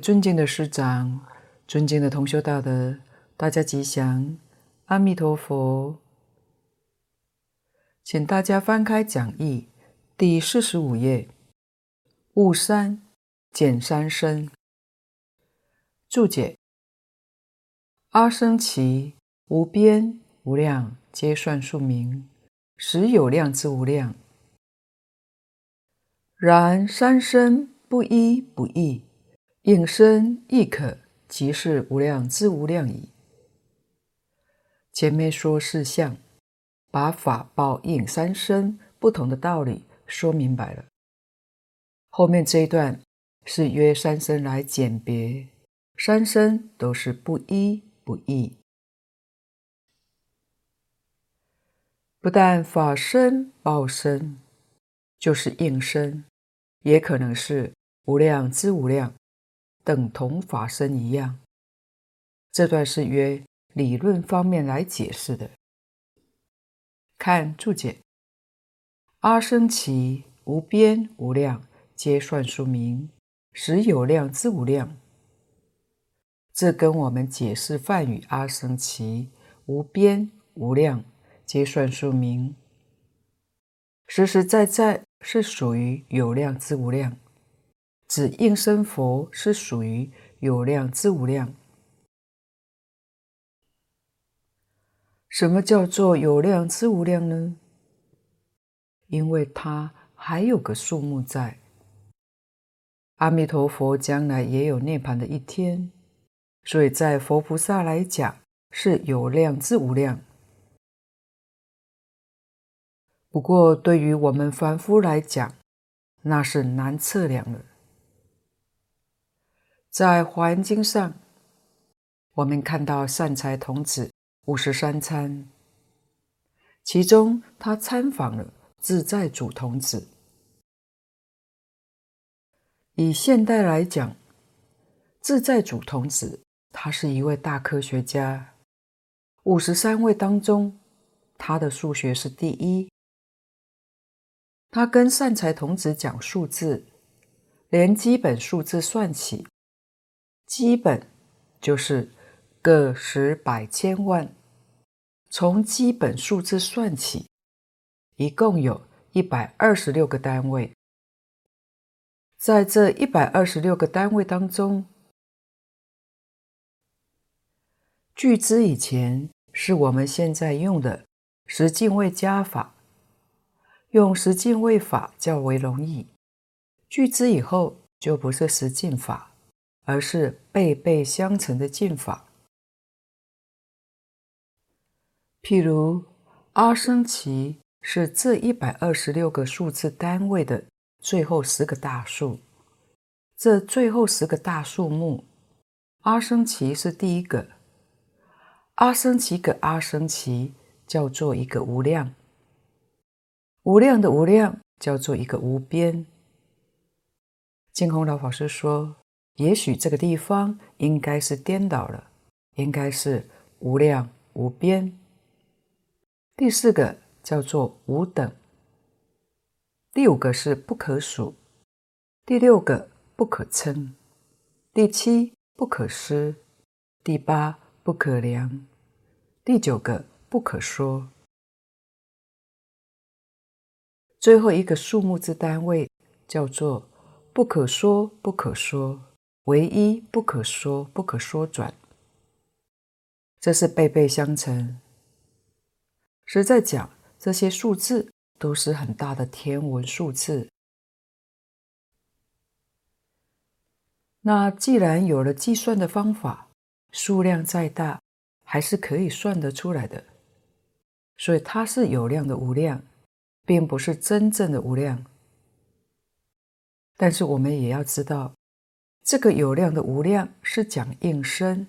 尊敬的师长，尊敬的同修大德，大家吉祥，阿弥陀佛。请大家翻开讲义第四十五页，悟三减三身注解：阿僧只无边无量，皆算数名，实有量之无量。然三身不一不异。应身亦可，即是无量之无量矣。前面说四相，把法报应三身不同的道理说明白了。后面这一段是约三身来简别，三身都是不一不异。不但法身报身，就是应身，也可能是无量之无量。等同法身一样，这段是约理论方面来解释的。看注解：阿僧只无边无量，皆算数名，实有量之无量。这跟我们解释梵语阿僧只无边无量，皆算数名，实实在在是属于有量之无量。指应身佛是属于有量之无量。什么叫做有量之无量呢？因为它还有个数目在。阿弥陀佛将来也有涅槃的一天，所以在佛菩萨来讲是有量之无量。不过对于我们凡夫来讲，那是难测量了。在《华严经》上，我们看到善财童子五十三参，其中他参访了自在主童子。以现代来讲，自在主童子他是一位大科学家，五十三位当中，他的数学是第一。他跟善财童子讲数字，连基本数字算起。基本就是个十百千万，从基本数字算起，一共有一百二十六个单位。在这一百二十六个单位当中，据知以前是我们现在用的十进位加法，用十进位法较为容易。据知以后就不是十进法。而是辈辈相承的进法。譬如阿僧只是这一百二十六个数字单位的最后十个大数，这最后十个大数目，阿僧只是第一个。阿僧只个阿僧只叫做一个无量，无量的无量叫做一个无边。净空老法师说。也许这个地方应该是颠倒了，应该是无量无边。第四个叫做无等，第五个是不可数，第六个不可称，第七不可思，第八不可量，第九个不可说。最后一个数目之单位叫做不可说不可说。唯一不可说，不可说转，这是背背相乘。实在讲，这些数字都是很大的天文数字。那既然有了计算的方法，数量再大，还是可以算得出来的。所以它是有量的无量，并不是真正的无量。但是我们也要知道。这个有量的无量是讲应身，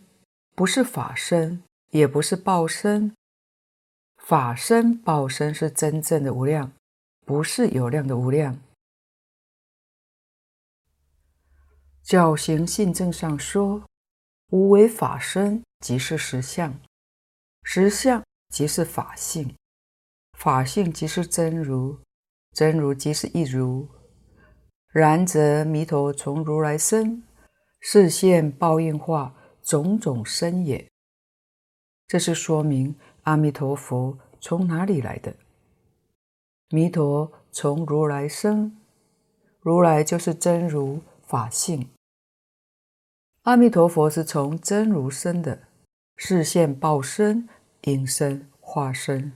不是法身，也不是报身。法身、报身是真正的无量，不是有量的无量。教行信证上说：“无为法身，即是实相；实相即是法性；法性即是真如；真如即是一如。”然则弥陀从如来生，视现报应化种种身也。这是说明阿弥陀佛从哪里来的？弥陀从如来生，如来就是真如法性。阿弥陀佛是从真如生的，视现报身、应身、化身。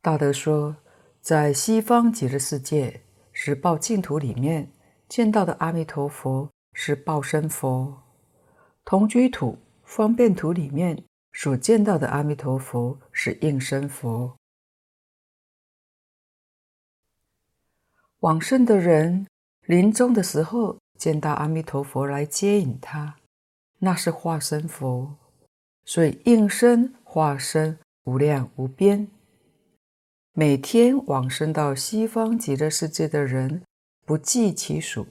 大德说，在西方极乐世界十报净土里面见到的阿弥陀佛是报身佛，同居土、方便土里面所见到的阿弥陀佛是应身佛。往生的人临终的时候见到阿弥陀佛来接引他，那是化身佛，所以应身化身无量无边。每天往生到西方极乐世界的人不计其数，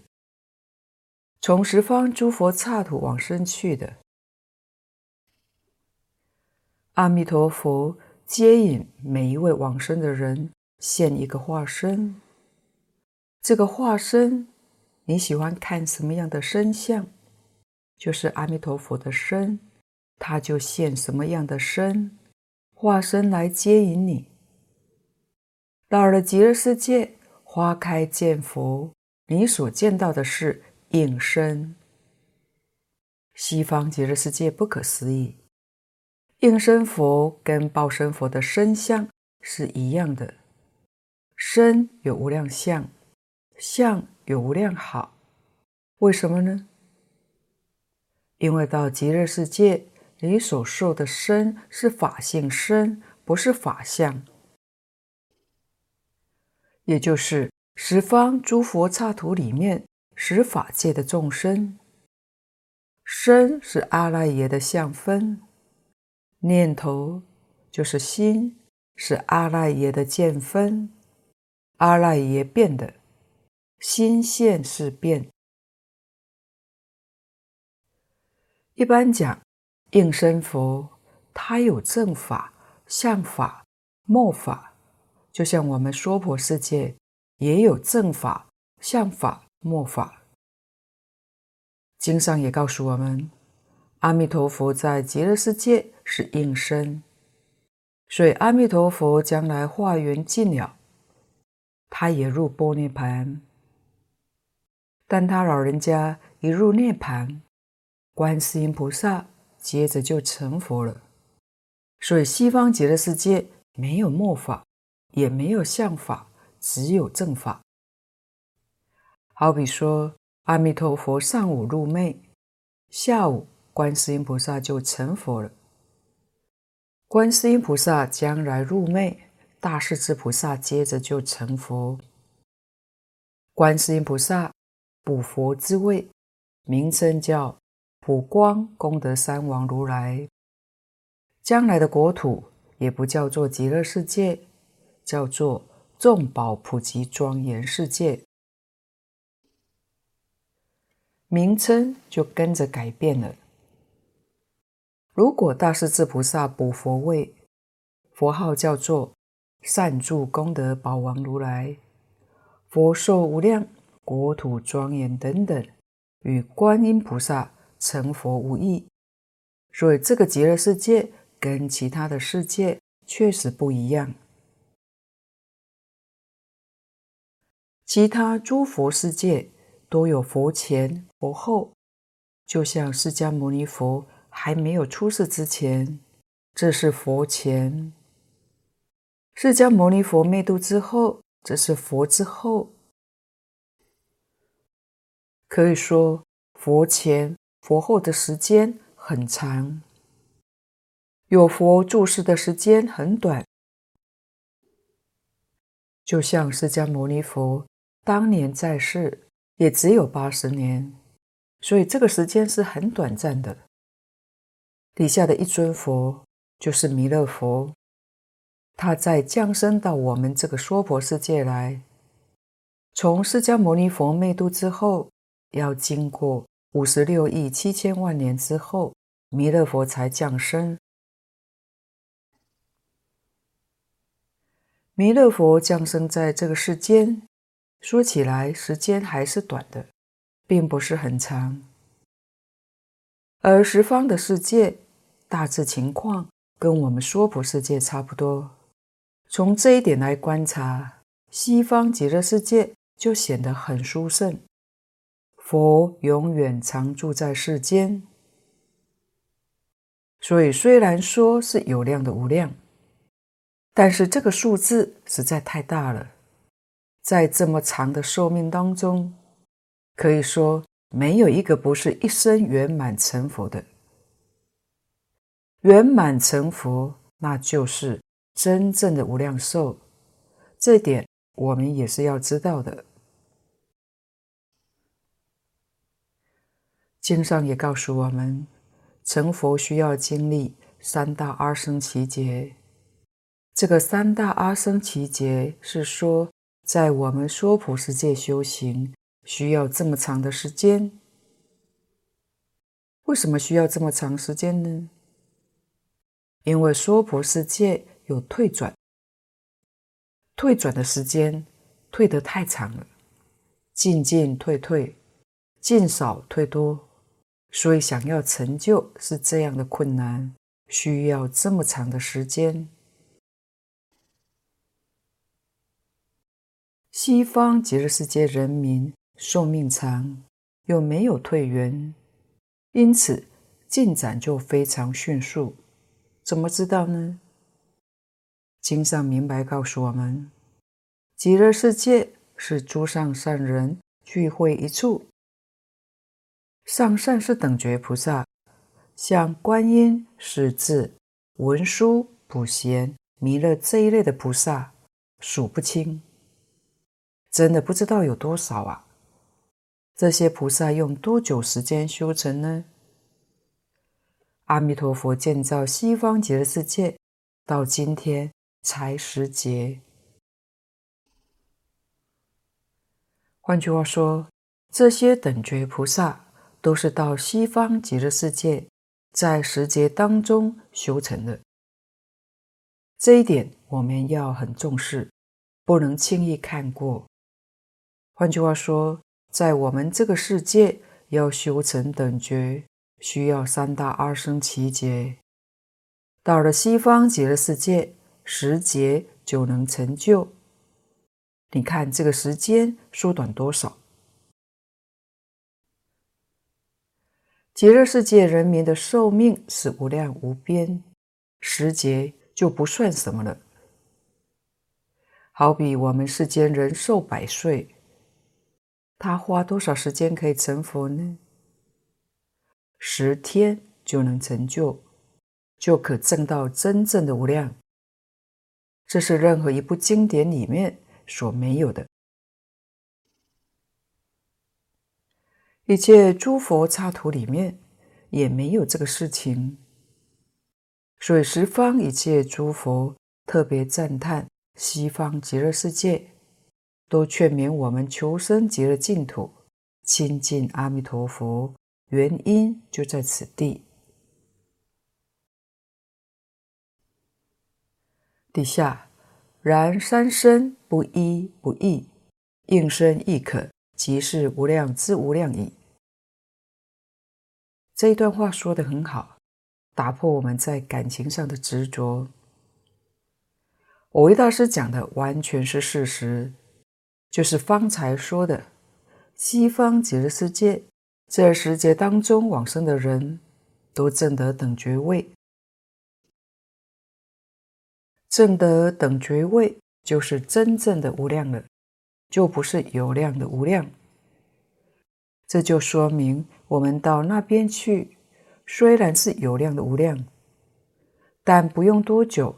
从十方诸佛刹土往生去的。阿弥陀佛接引每一位往生的人，现一个化身。这个化身，你喜欢看什么样的身相，就是阿弥陀佛的身，他就现什么样的身，化身来接引你。到了极乐世界，花开见佛，你所见到的是应身。西方极乐世界不可思议，应身佛跟报身佛的身相是一样的，身有无量相，相有无量好。为什么呢？因为到极乐世界，你所受的身是法性身，不是法相。也就是十方诸佛刹土里面十法界的众生，身是阿赖耶的相分，念头就是心，是阿赖耶的见分，阿赖耶变的，心现是变。一般讲，应身佛，他有正法、相法、末法。就像我们娑婆世界也有正法、相法、末法，经上也告诉我们，阿弥陀佛在极乐世界是应身，所以阿弥陀佛将来化缘尽了，他也入般涅盘。但他老人家一入涅槃，观世音菩萨接着就成佛了。所以西方极乐世界没有末法。也没有相法，只有正法。好比说，阿弥陀佛上午入昧，下午观世音菩萨就成佛了。观世音菩萨将来入昧，大势至菩萨接着就成佛。观世音菩萨补佛之位，名称叫普光功德三王如来。将来的国土也不叫做极乐世界。叫做众宝普及庄严世界，名称就跟着改变了。如果大势至菩萨补佛位，佛号叫做善住功德宝王如来，佛寿无量，国土庄严等等，与观音菩萨成佛无异。所以这个极乐世界跟其他的世界确实不一样。其他诸佛世界都有佛前佛后，就像释迦牟尼佛还没有出世之前，这是佛前；释迦牟尼佛灭度之后，这是佛之后。可以说，佛前佛后的时间很长，有佛住世的时间很短，就像释迦牟尼佛。当年在世也只有八十年，所以这个时间是很短暂的。底下的一尊佛就是弥勒佛，他在降生到我们这个娑婆世界来，从释迦牟尼佛灭度之后，要经过五十六亿七千万年之后，弥勒佛才降生。弥勒佛降生在这个世间。说起来，时间还是短的，并不是很长，而十方的世界大致情况跟我们娑婆世界差不多。从这一点来观察，西方极乐世界就显得很殊胜。佛永远常住在世间，所以虽然说是有量的无量，但是这个数字实在太大了。在这么长的寿命当中，可以说没有一个不是一生圆满成佛的。圆满成佛，那就是真正的无量寿。这点我们也是要知道的。经上也告诉我们，成佛需要经历三大阿僧只劫。这个三大阿僧只劫是说，在我们娑婆世界修行需要这么长的时间。为什么需要这么长时间呢？因为娑婆世界有退转，退转的时间退得太长了，进进退退，进少退多。所以，想要成就是这样的困难，需要这么长的时间。西方极乐世界人民寿命长，又没有退缘，因此进展就非常迅速。怎么知道呢？经上明白告诉我们，极乐世界是诸上善人聚会一处。上善是等觉菩萨，像观音、势至、文殊、普贤、弥勒这一类的菩萨，数不清，真的不知道有多少啊！这些菩萨用多久时间修成呢？阿弥陀佛建造西方极乐世界，到今天才十劫。换句话说，这些等觉菩萨。都是到西方极乐世界，在十劫当中修成的。这一点我们要很重视，不能轻易看过。换句话说，在我们这个世界要修成等觉，需要三大二生七劫。到了西方极乐世界，十劫就能成就。你看这个时间缩短多少？极乐世界人民的寿命是无量无边，十劫就不算什么了。好比我们世间人寿百岁，他花多少时间可以成佛呢？十天就能成就，就可证到真正的无量。这是任何一部经典里面所没有的。一切诸佛刹土里面也没有这个事情，所以十方一切诸佛特别赞叹西方极乐世界，都劝勉我们求生极乐净土，亲近阿弥陀佛，原因就在此地。底下，然三身不一不异，应身亦可，即是无量之无量矣。这一段话说得很好，打破我们在感情上的执着。蕅益大师讲的完全是事实，就是方才说的西方极乐世界这十界当中往生的人都证得等觉位，证得等觉位就是真正的无量了，就不是有量的无量。这就说明，我们到那边去，虽然是有量的无量，但不用多久，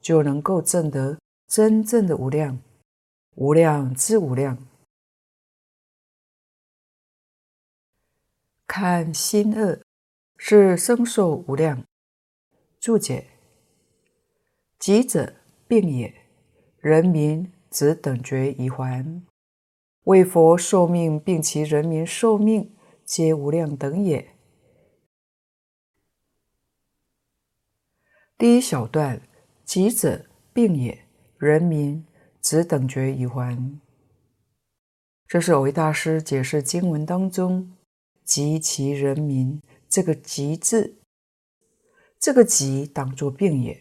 就能够证得真正的无量，无量之无量。看心恶，是生受无量。注解：疾者病也，人民只等觉已还。为佛受命，并其人民受命，皆无量等也。第一小段，疾者病也，人民只等觉已还。这是蕅益大师解释经文当中“及其人民”这个“及”字，这个“及”当作病也。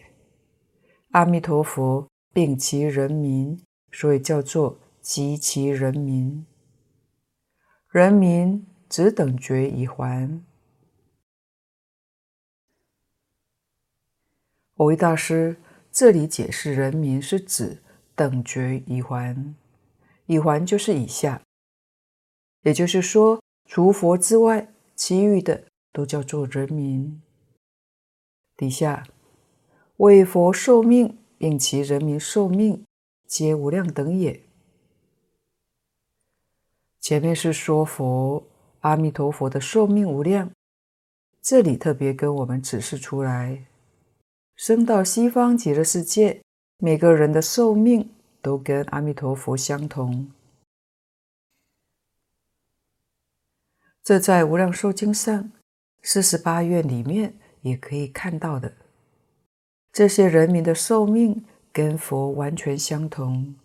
阿弥陀佛病其人民，所以叫做“及其人民”。人民只等觉已还。蕅益大师这里解释人民是指等觉已还。已还就是以下，也就是说，除佛之外，其余的都叫做人民。底下为佛受命，并其人民受命，皆无量等也。前面是说佛阿弥陀佛的寿命无量，这里特别跟我们指示出来，生到西方极乐世界，每个人的寿命。都跟阿弥陀佛相同，这在《无量寿经》上四十八愿里面也可以看到的。这些人民的寿命跟佛完全相同，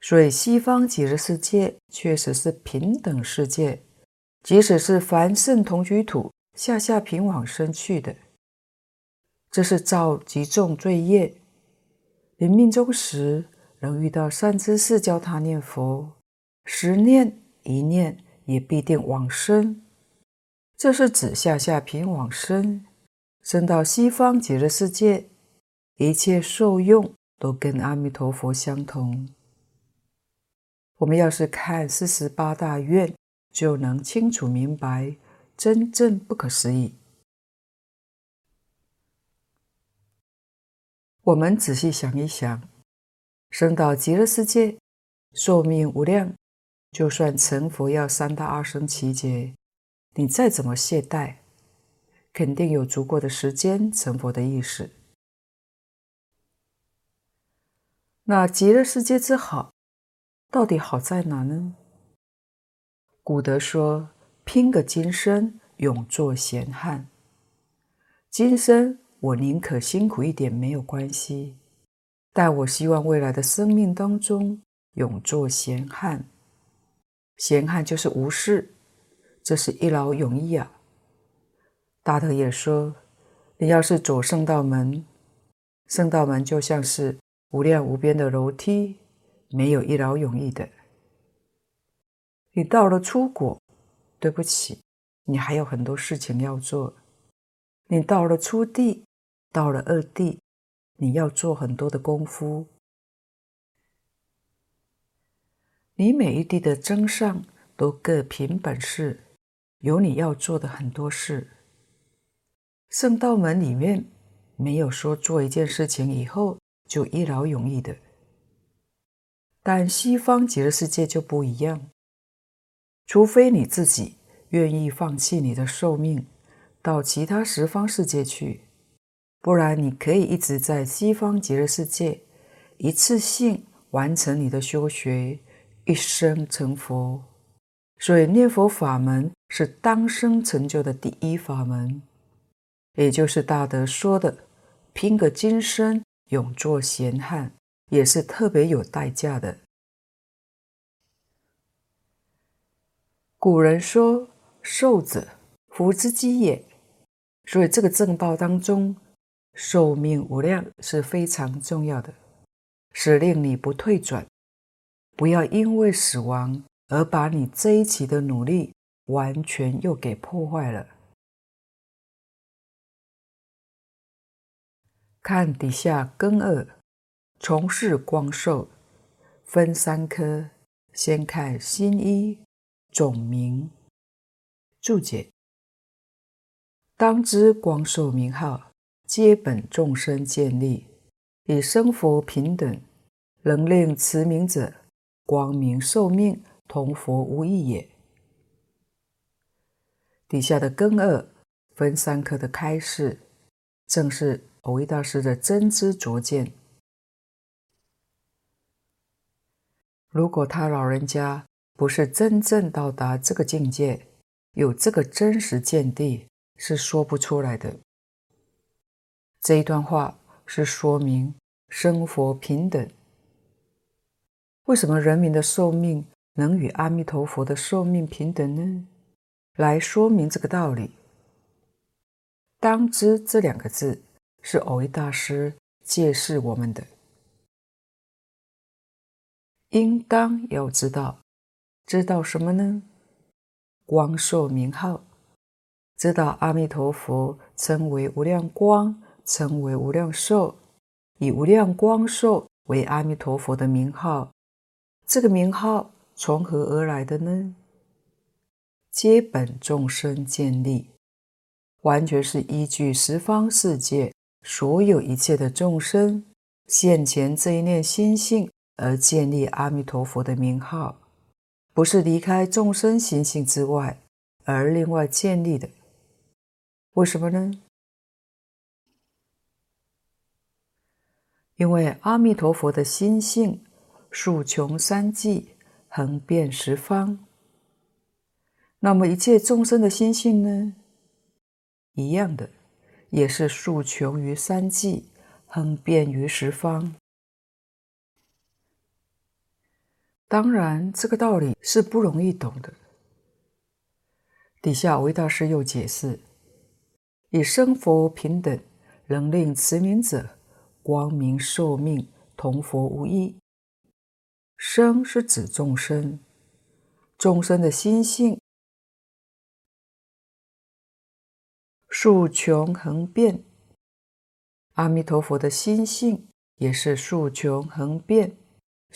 所以西方极乐世界确实是平等世界，即使是凡圣同居土下下品往生去的，这是造极重罪业，临命终时。能遇到善知识教他念佛，十念一念也必定往生。这是指下下品往生，生到西方极乐世界，一切受用都跟阿弥陀佛相同。我们要是看四十八大愿，就能清楚明白，真正不可思议。我们仔细想一想。生到极乐世界，寿命无量，就算成佛要三大阿僧只劫，你再怎么懈怠，肯定有足够的时间成佛的意思。那极乐世界之好，到底好在哪呢？古德说：“拼个今生，永作闲汉。”今生我宁可辛苦一点，没有关系。但我希望未来的生命当中永做闲汉，闲汉就是无事，这是一劳永逸啊。大德也说，你要是走圣道门，圣道门就像是无量无边的楼梯，没有一劳永逸的。你到了初果，对不起，你还有很多事情要做。你到了初地，到了二地。你要做很多的功夫，你每一地的增上都各凭本事，有你要做的很多事。圣道门里面没有说做一件事情以后就一劳永逸的，但西方极乐世界就不一样，除非你自己愿意放弃你的寿命，到其他十方世界去。不然，你可以一直在西方极乐世界，一次性完成你的修学，一生成佛。所以，念佛法门是当生成就的第一法门，也就是大德说的“拼个今生，永做闲汉”，也是特别有代价的。古人说：“寿者，福之基也。”所以，这个正报当中。寿命无量是非常重要的，是令你不退转，不要因为死亡而把你这一期的努力完全又给破坏了。看底下根二，从事光寿，分三科，先看新一总名注解，当知光寿名号。皆本众生建立，以生佛平等，能令持名者光明寿命同佛无异也。底下的根二分三科的开示，正是蕅益大师的真知灼见。如果他老人家不是真正到达这个境界，有这个真实见地，是说不出来的。这一段话是说明生佛平等。为什么人民的寿命能与阿弥陀佛的寿命平等呢？来说明这个道理。当知这两个字是蕅益大师揭示我们的，应当要知道，知道什么呢？光寿名号，知道阿弥陀佛称为无量光，称为无量寿，以无量光寿为阿弥陀佛的名号。这个名号从何而来的呢？皆本众生建立，完全是依据十方世界所有一切的众生现前这一念心性而建立阿弥陀佛的名号。不是离开众生心性之外而另外建立的，为什么呢？因为阿弥陀佛的心性数穷三际，横遍十方。那么一切众生的心性呢？一样的，也是数穷于三际，横遍于十方。当然，这个道理是不容易懂的。底下维大师又解释：以生佛平等，能令持名者光明寿命同佛无异。生是指众生，众生的心性竖穷横遍，阿弥陀佛的心性也是竖穷横遍。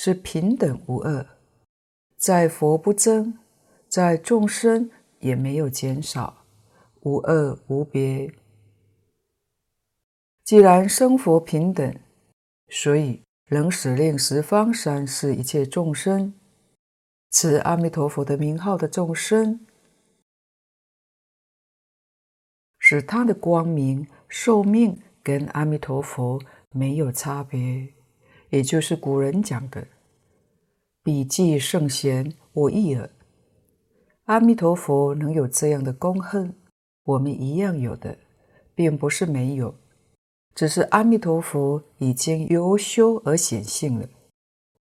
是平等无二，在佛不增，在众生也没有减少，无二无别。既然生佛平等，所以能使令十方三世一切众生持阿弥陀佛的名号的众生，使他的光明寿命跟阿弥陀佛没有差别。也就是古人讲的“彼济圣贤，我亦尔”。阿弥陀佛能有这样的功恨，我们一样有的，并不是没有，只是阿弥陀佛已经由修而显性了，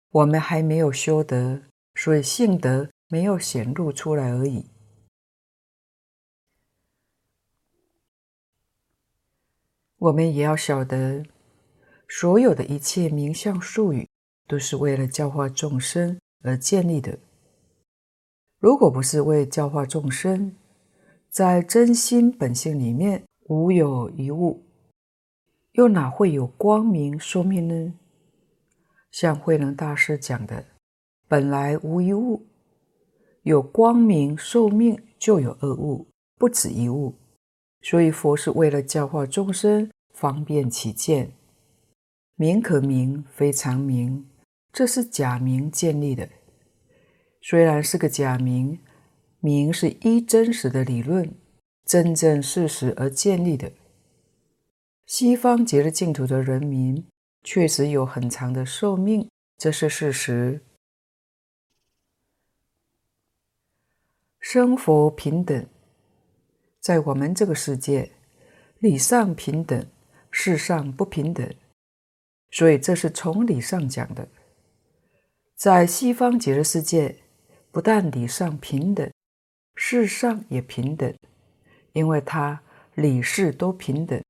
我们还没有修得，所以性德没有显露出来而已。我们也要晓得。所有的一切名相术语，都是为了教化众生而建立的。如果不是为教化众生，在真心本性里面无有一物，又哪会有光明寿命呢？像慧能大师讲的，本来无一物，有光明寿命就有二物，不止一物。所以佛是为了教化众生，方便起见。名可名，非常名，这是假名建立的。虽然是个假名，名是依真实的理论、真正事实而建立的。西方极乐净土的人民确实有很长的寿命，这是事实。生活平等，在我们这个世界，理上平等，事上不平等。所以这是从理上讲的，在西方极乐世界，不但理上平等，事上也平等，因为它理事都平等。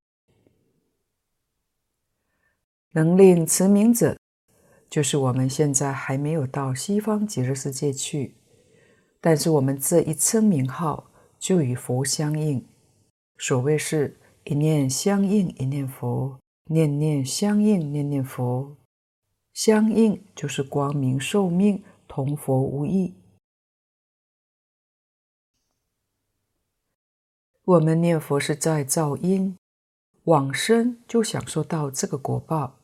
能令持名者，就是我们现在还没有到西方极乐世界去，但是我们这一称名号就与佛相应，所谓是一念相应一念佛。念念相应，念念佛，相应就是光明寿命同佛无异。我们念佛是在造因，往生就享受到这个果报。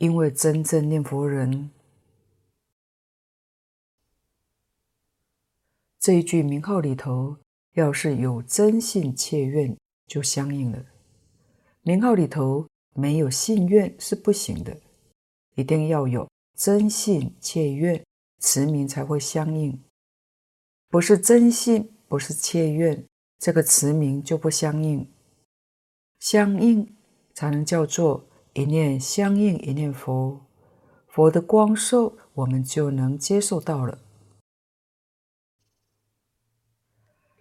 因为真正念佛人，这一句名号里头，要是有真信切愿，就相应了。名号里头。没有信愿是不行的，一定要有真信切愿，持名才会相应。不是真信，不是切愿，这个持名就不相应。相应才能叫做一念相应，一念佛，佛的光寿我们就能接受到了。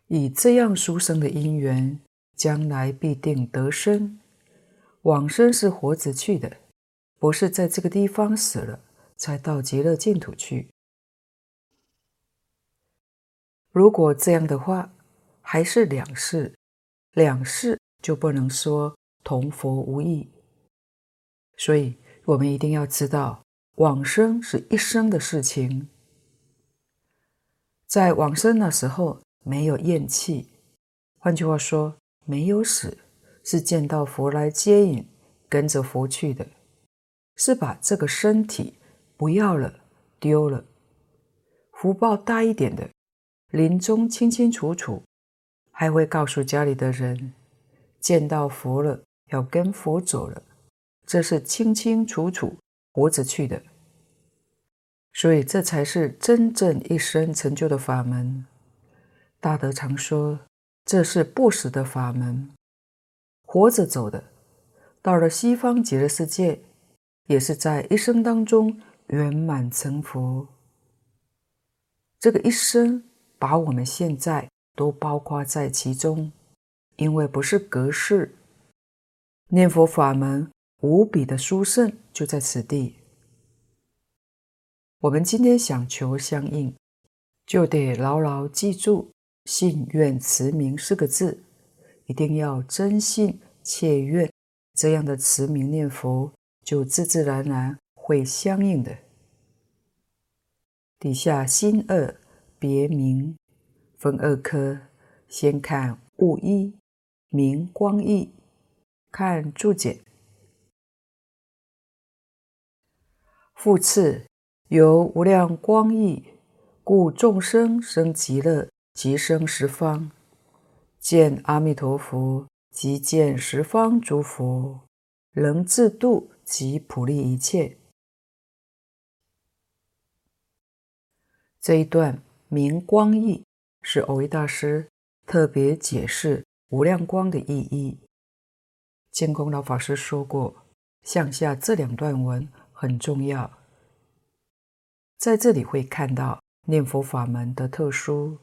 以这样书生的因缘，将来必定得生往生是活着去的，不是在这个地方死了才到极乐净土去。如果这样的话，还是两世，两世就不能说同佛无异。所以，我们一定要知道，往生是一生的事情。在往生的时候，没有厌气，换句话说，没有死。是见到佛来接引，跟着佛去的，是把这个身体不要了，丢了。福报大一点的，临终清清楚楚，还会告诉家里的人，见到佛了，要跟佛走了，这是清清楚楚活着去的。所以这才是真正一生成就的法门。大德常说，这是不死的法门。活着走的，到了西方极乐世界，也是在一生当中圆满成佛。这个一生把我们现在都包括在其中，因为不是隔世。念佛法门无比的殊胜，就在此地。我们今天想求相应，就得牢牢记住“信愿持名”四个字。一定要真信切愿，这样的持名念佛就自自然然会相应的。底下心二别名分二科，先看物一名光义，看注解。复次，由无量光义，故众生生极乐，即生十方。见阿弥陀佛，即见十方诸佛，能自度及普利一切。这一段明光义是蕅益大师特别解释无量光的意义。建空老法师说过，向下这两段文很重要，在这里会看到念佛法门的特殊。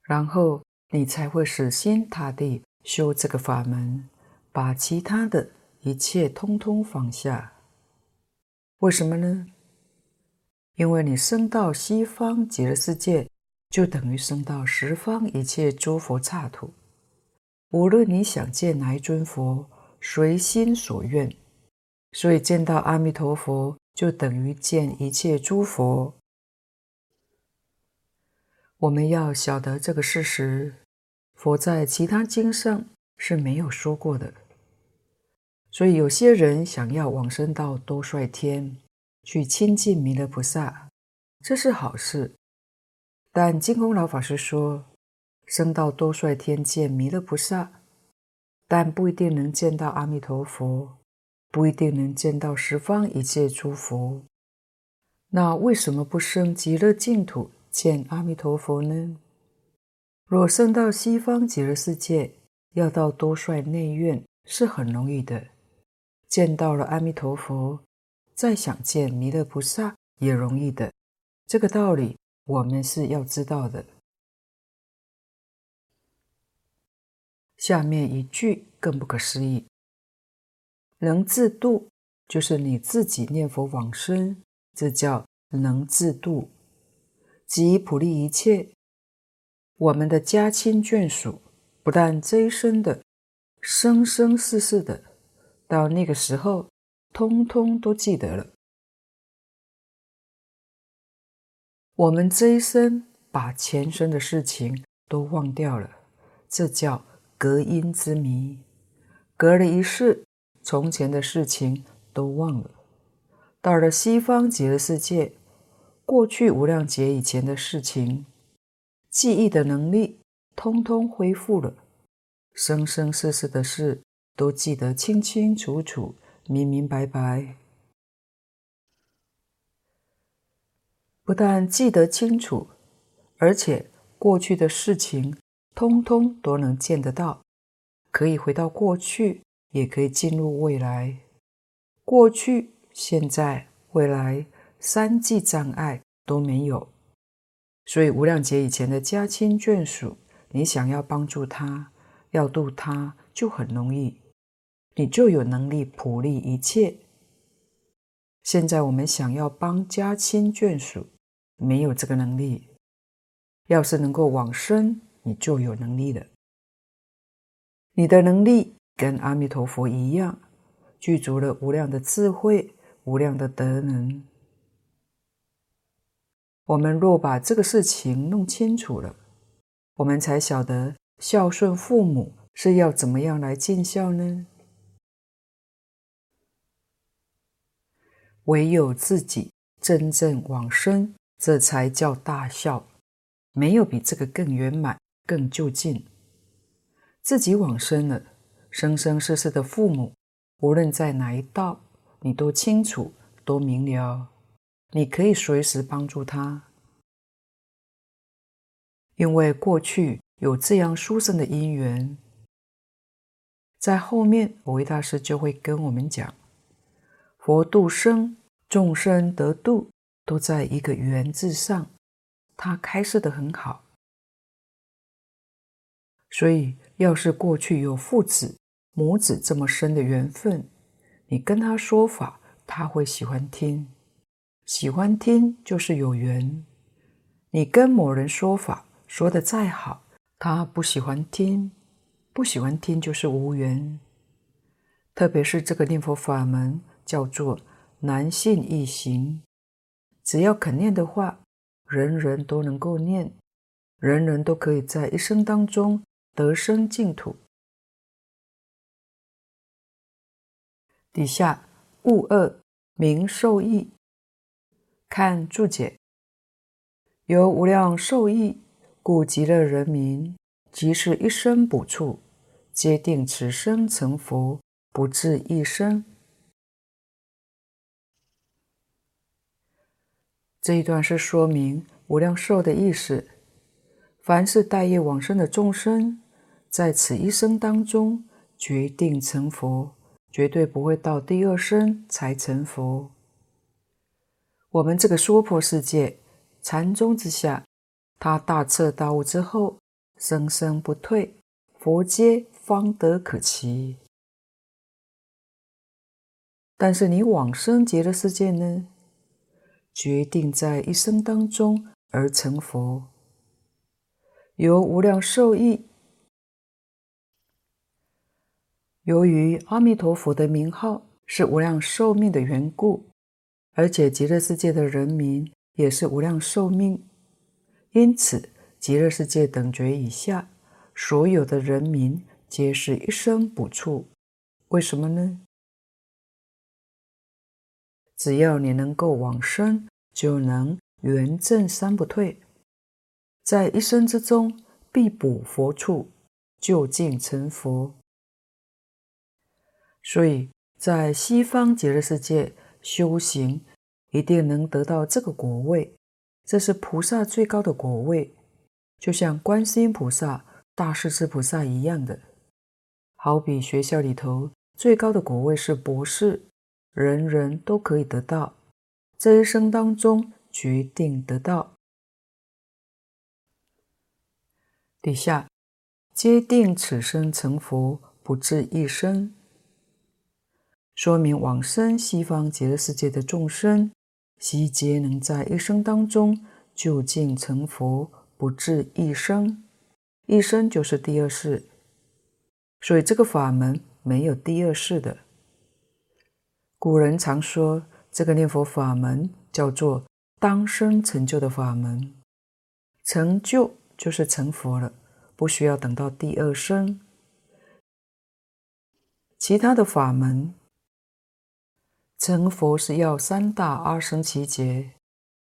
然后你才会死心塌地修这个法门，把其他的一切通通放下。为什么呢？因为你生到西方极乐世界，就等于生到十方一切诸佛刹土。无论你想见哪一尊佛，随心所愿。所以见到阿弥陀佛，就等于见一切诸佛。我们要晓得这个事实，佛在其他经上是没有说过的。所以有些人想要往生到多帅天去亲近弥勒菩萨，这是好事。但净空老法师说，生到多帅天见弥勒菩萨，但不一定能见到阿弥陀佛，不一定能见到十方一切诸佛。那为什么不生极乐净土？见阿弥陀佛呢？若生到西方极乐世界，要到多帅内院是很容易的。见到了阿弥陀佛，再想见弥勒菩萨也容易的。这个道理我们是要知道的。下面一句更不可思议：能自度，就是你自己念佛往生，这叫能自度。及普利一切，我们的家亲眷属，不但这一生的，生生世世的，到那个时候，通通都记得了。我们这一生把前生的事情都忘掉了，这叫隔阴之谜，隔了一世，从前的事情都忘了。到了西方极乐世界。过去无量劫以前的事情，记忆的能力通通恢复了，生生世世的事都记得清清楚楚、明明白白。不但记得清楚，而且过去的事情通通都能见得到，可以回到过去，也可以进入未来。过去、现在、未来。三际障碍都没有，所以无量劫以前的家亲眷属，你想要帮助他，要度他，就很容易，你就有能力普利一切。现在我们想要帮家亲眷属，没有这个能力。要是能够往生，你就有能力了。你的能力跟阿弥陀佛一样，具足了无量的智慧、无量的德能。我们若把这个事情弄清楚了，我们才晓得孝顺父母是要怎么样来尽孝呢？唯有自己真正往生，这才叫大孝。没有比这个更圆满、更就近。自己往生了，生生世世的父母，无论在哪一道，你都清楚、都明了。你可以随时帮助他，因为过去有这样殊胜的因缘。在后面，蕅益大师就会跟我们讲：佛度生，众生得度，都在一个缘字上。他开示的很好，所以要是过去有父子、母子这么深的缘分，你跟他说法，他会喜欢听。喜欢听就是有缘，你跟某人说法说得再好，他不喜欢听，不喜欢听就是无缘。特别是这个念佛法门叫做难信易行，只要肯念的话，人人都能够念，人人都可以在一生当中得生净土。底下物恶名受益。看注解，由无量受益，故极乐人民即是一生补处，皆定此生成佛，不至一生。这一段是说明无量寿的意思。凡是带业往生的众生，在此一生当中决定成佛，绝对不会到第二生才成佛。我们这个娑婆世界，禅宗之下，他大彻大悟之后，生生不退，佛阶方得可期。但是你往生极乐世界呢？决定在一生当中而成佛，由无量寿益。由于阿弥陀佛的名号是无量寿命的缘故。而且极乐世界的人民也是无量寿命，因此极乐世界等觉以下所有的人民皆是一生补处。为什么呢？只要你能够往生，就能圆证三不退，在一生之中必补佛处，究竟成佛。所以在西方极乐世界。修行一定能得到这个果位，这是菩萨最高的果位，就像观世音菩萨、大势至菩萨一样的。好比学校里头最高的果位是博士，人人都可以得到，这一生当中决定得到。底下皆定此生成佛，不至一生。说明往生西方极乐世界的众生，悉皆能在一生当中究竟成佛，不至一生。一生就是第二世，所以这个法门没有第二世的。古人常说，这个念佛法门叫做当生成就的法门，成就就是成佛了，不需要等到第二生。其他的法门。成佛是要三大阿僧只劫，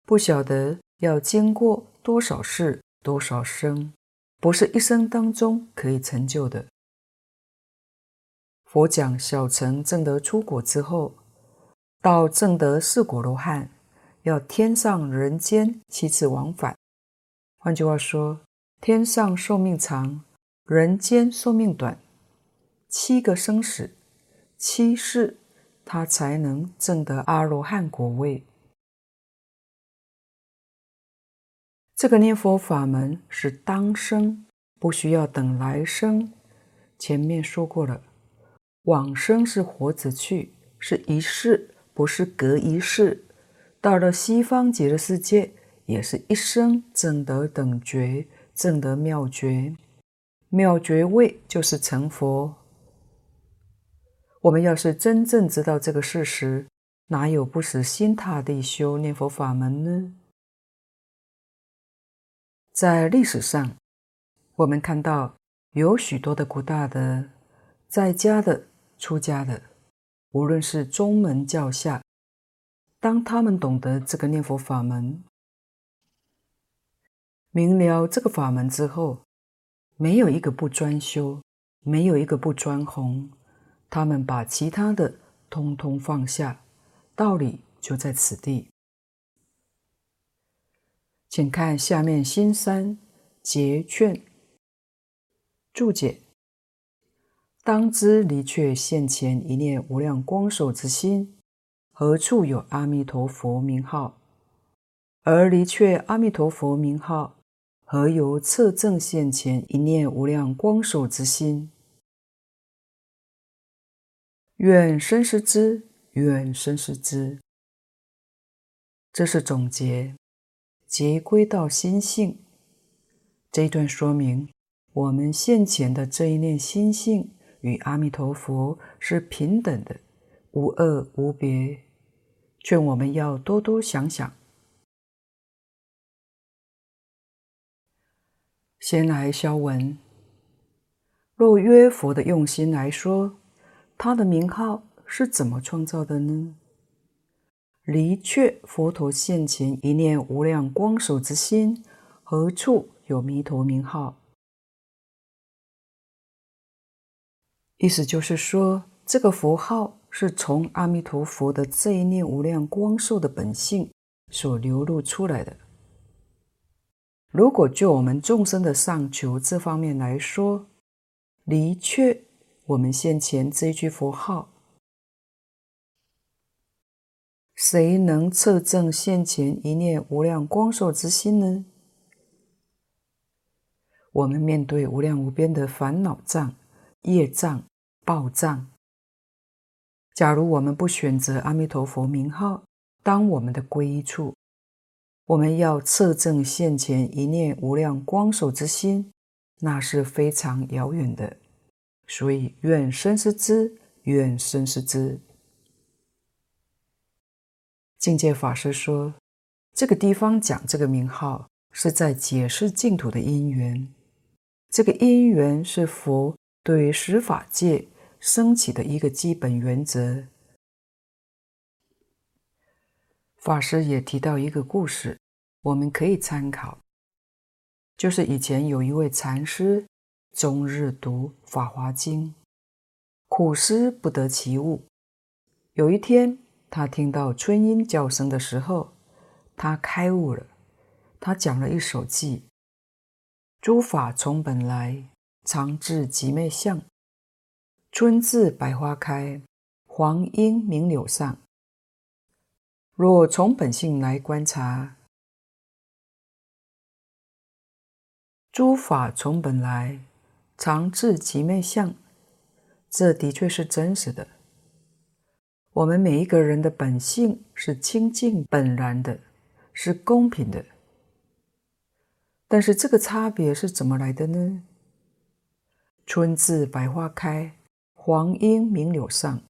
不晓得要经过多少世多少生，不是一生当中可以成就的。佛讲小乘正得初果之后，到正得四果罗汉，要天上人间七次往返。换句话说，天上寿命长，人间寿命短，七个生死，七世。他才能证得阿罗汉果位。这个念佛法门是当生，不需要等来生。前面说过了，往生是活着去，是一世，不是隔一世。到了西方极乐世界，也是一生证得等觉，证得妙觉，妙觉位就是成佛。我们要是真正知道这个事实，哪有不死心塌地修念佛法门呢？在历史上，我们看到有许多的古大德，在家的、出家的，无论是宗门教下，当他们懂得这个念佛法门，明了这个法门之后，没有一个不专修，没有一个不专弘。他们把其他的通通放下，道理就在此地。请看下面新三结劝注解：当知离却现前一念无量光寿之心，何处有阿弥陀佛名号？而离却阿弥陀佛名号，何由测证现前一念无量光寿之心？愿深思之，愿深思之。这是总结，结归到心性。这一段说明，我们现前的这一念心性与阿弥陀佛是平等的，无二无别。劝我们要多多想想。先来消文，若约佛的用心来说。他的名号是怎么创造的呢？离却佛陀现前一念无量光寿之心，何处有弥陀名号？意思就是说，这个佛号是从阿弥陀佛的这一念无量光寿的本性所流露出来的。如果就我们众生的上求这方面来说，离却。我们现前这一句佛号，谁能测证现前一念无量光寿之心呢？我们面对无量无边的烦恼障、业障、报障，假如我们不选择阿弥陀佛名号当我们的皈依处，我们要测证现前一念无量光寿之心，那是非常遥远的。所以，愿生是之，愿生是之。境界法师说，这个地方讲这个名号，是在解释净土的因缘。这个因缘是佛对于十法界升起的一个基本原则。法师也提到一个故事，我们可以参考，就是以前有一位禅师。终日读《法华经》，苦思不得其物。有一天，他听到春莺叫声的时候，他开悟了。他讲了一首偈：“诸法从本来，常自寂昧相。春至百花开，黄莺鸣柳上。若从本性来观察，诸法从本来。”常自寂昧相，这的确是真实的。我们每一个人的本性是清净本然的，是公平的。但是这个差别是怎么来的呢？春至百花开，黄莺鸣柳上。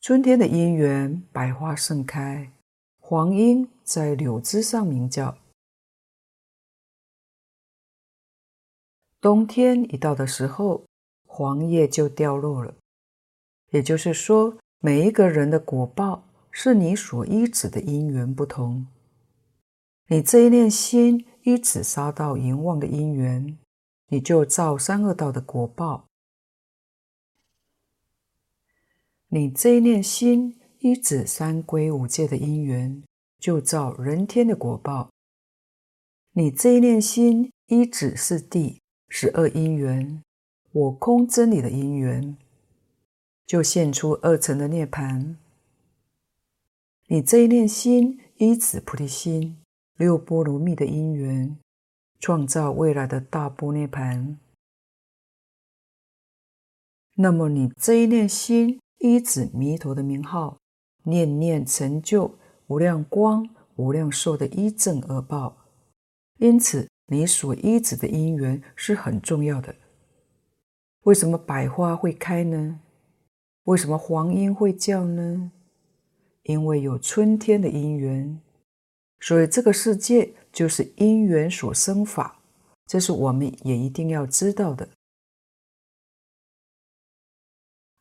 春天的因缘，百花盛开，黄莺在柳枝上鸣叫。冬天一到的时候，黄叶就掉落了。也就是说，每一个人的果报是你所依止的因缘不同。你这一念心依止杀盗淫妄的因缘，你就造三恶道的果报；你这一念心依止三归五戒的因缘，就造人天的果报；你这一念心依止四地。十二因缘，我空真理的因缘，就现出二乘的涅槃。你这一念心依止菩提心，六波罗蜜的因缘，创造未来的大波涅槃。那么你这一念心依止弥陀的名号，念念成就无量光、无量寿的一正而报。因此，你所依止的因缘是很重要的。为什么百花会开呢？为什么黄莺会叫呢？因为有春天的因缘。所以这个世界就是因缘所生法，这是我们也一定要知道的。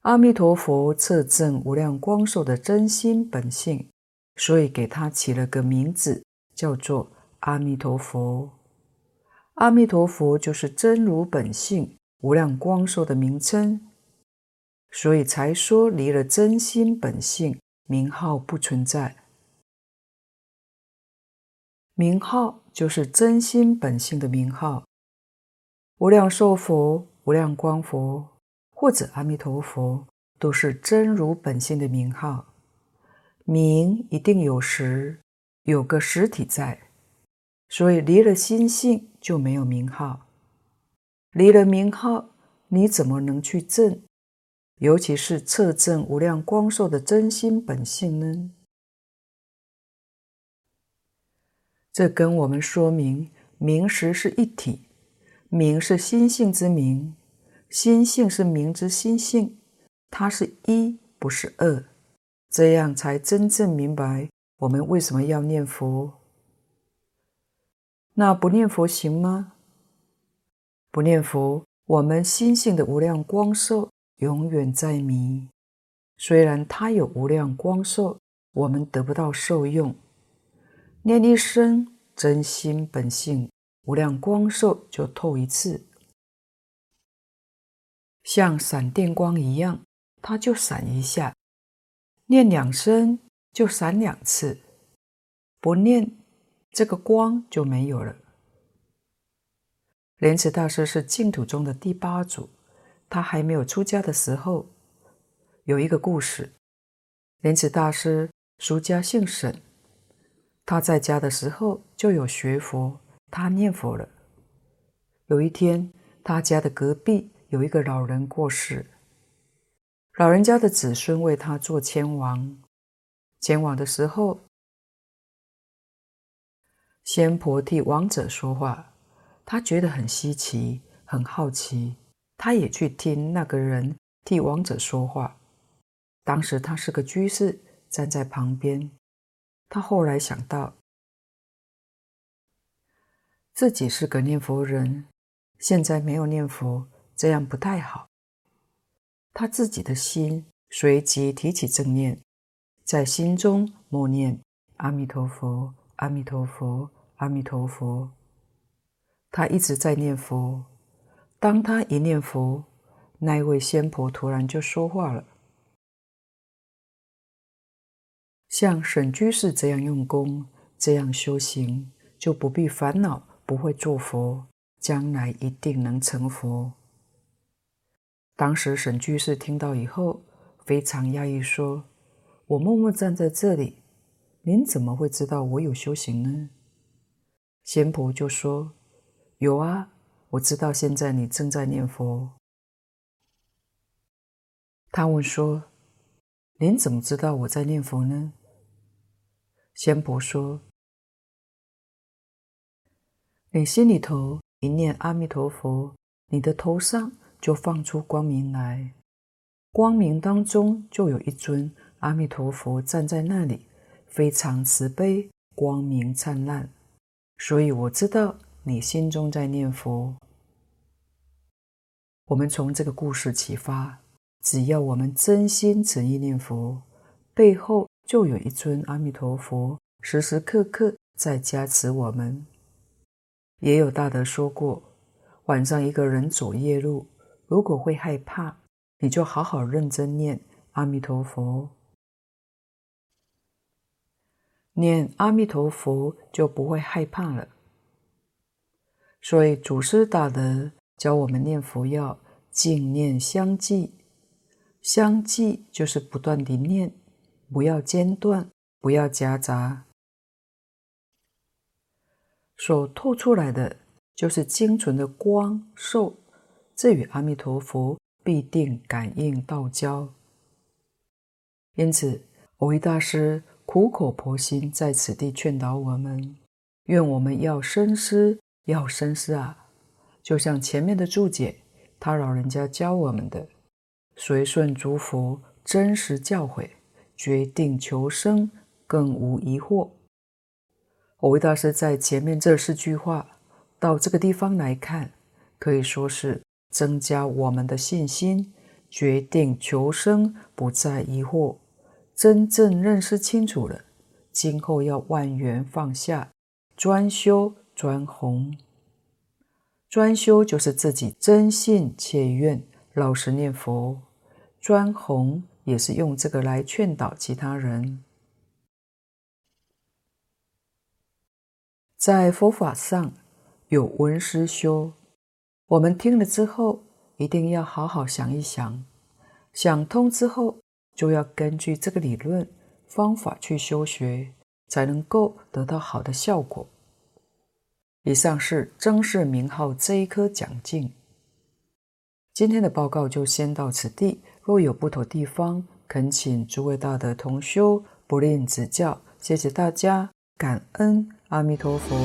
阿弥陀佛测证无量光寿的真心本性，所以给他起了个名字，叫做阿弥陀佛。阿弥陀佛就是真如本性无量光寿的名称，所以才说离了真心本性，名号不存在。名号就是真心本性的名号，无量寿佛、无量光佛。或者阿弥陀佛都是真如本性的名号，名一定有实，有个实体在，所以离了心性就没有名号。离了名号，你怎么能去证？尤其是测证无量光寿的真心本性呢？这跟我们说明，名实是一体，名是心性之名。心性是名之心性，它是一，不是二，这样才真正明白我们为什么要念佛。那不念佛行吗？不念佛，我们心性的无量光寿永远在迷。虽然它有无量光寿，我们得不到受用。念一声真心本性无量光寿，就透一次。像闪电光一样，它就闪一下；念两声就闪两次，不念这个光就没有了。莲池大师是净土中的第八祖，他还没有出家的时候，有一个故事。莲池大师俗家姓沈，他在家的时候就有学佛，他念佛了。有一天，他家的隔壁。有一个老人过世，老人家的子孙为他做签王。前往的时候，仙婆替亡者说话，他觉得很稀奇，很好奇，他也去听那个人替亡者说话。当时他是个居士，站在旁边。他后来想到，自己是个念佛人，现在没有念佛。这样不太好。他自己的心随即提起正念，在心中默念“阿弥陀佛，阿弥陀佛，阿弥陀佛”。他一直在念佛。当他一念佛，那位仙婆突然就说话了：“像沈居士这样用功，这样修行，就不必烦恼，不会做佛，将来一定能成佛。”当时沈居士听到以后非常讶异，说：“我默默站在这里，您怎么会知道我有修行呢？”仙婆就说：“有啊，我知道现在你正在念佛。”他问说：“您怎么知道我在念佛呢？”仙婆说：“你心里头一念阿弥陀佛，你的头上。”就放出光明来，光明当中就有一尊阿弥陀佛站在那里，非常慈悲，光明灿烂。所以我知道你心中在念佛。我们从这个故事启发，只要我们真心诚意念佛，背后就有一尊阿弥陀佛，时时刻刻在加持我们。也有大德说过，晚上一个人走夜路。如果会害怕，你就好好认真念阿弥陀佛，念阿弥陀佛就不会害怕了。所以祖师大德教我们念佛要净念相继，相继就是不断地念，不要间断，不要夹杂。所透出来的就是精纯的光受，这与阿弥陀佛必定感应道交。因此，蕅益大师苦口婆心在此地劝导我们：愿我们要深思，要深思啊！就像前面的注解，他老人家教我们的，随顺诸佛真实教诲，决定求生，更无疑惑。蕅益大师在前面这四句话，到这个地方来看，可以说是增加我们的信心，决定求生，不再疑惑，真正认识清楚了，今后要万缘放下，专修专弘。专修就是自己真信切愿，老实念佛；专弘也是用这个来劝导其他人。在佛法上有闻思修，我们听了之后，一定要好好想一想，想通之后，就要根据这个理论方法去修学，才能够得到好的效果。以上是曾氏名号这一颗讲经。今天的报告就先到此地，若有不妥地方，恳请诸位大德同修不吝指教。谢谢大家，感恩阿弥陀佛。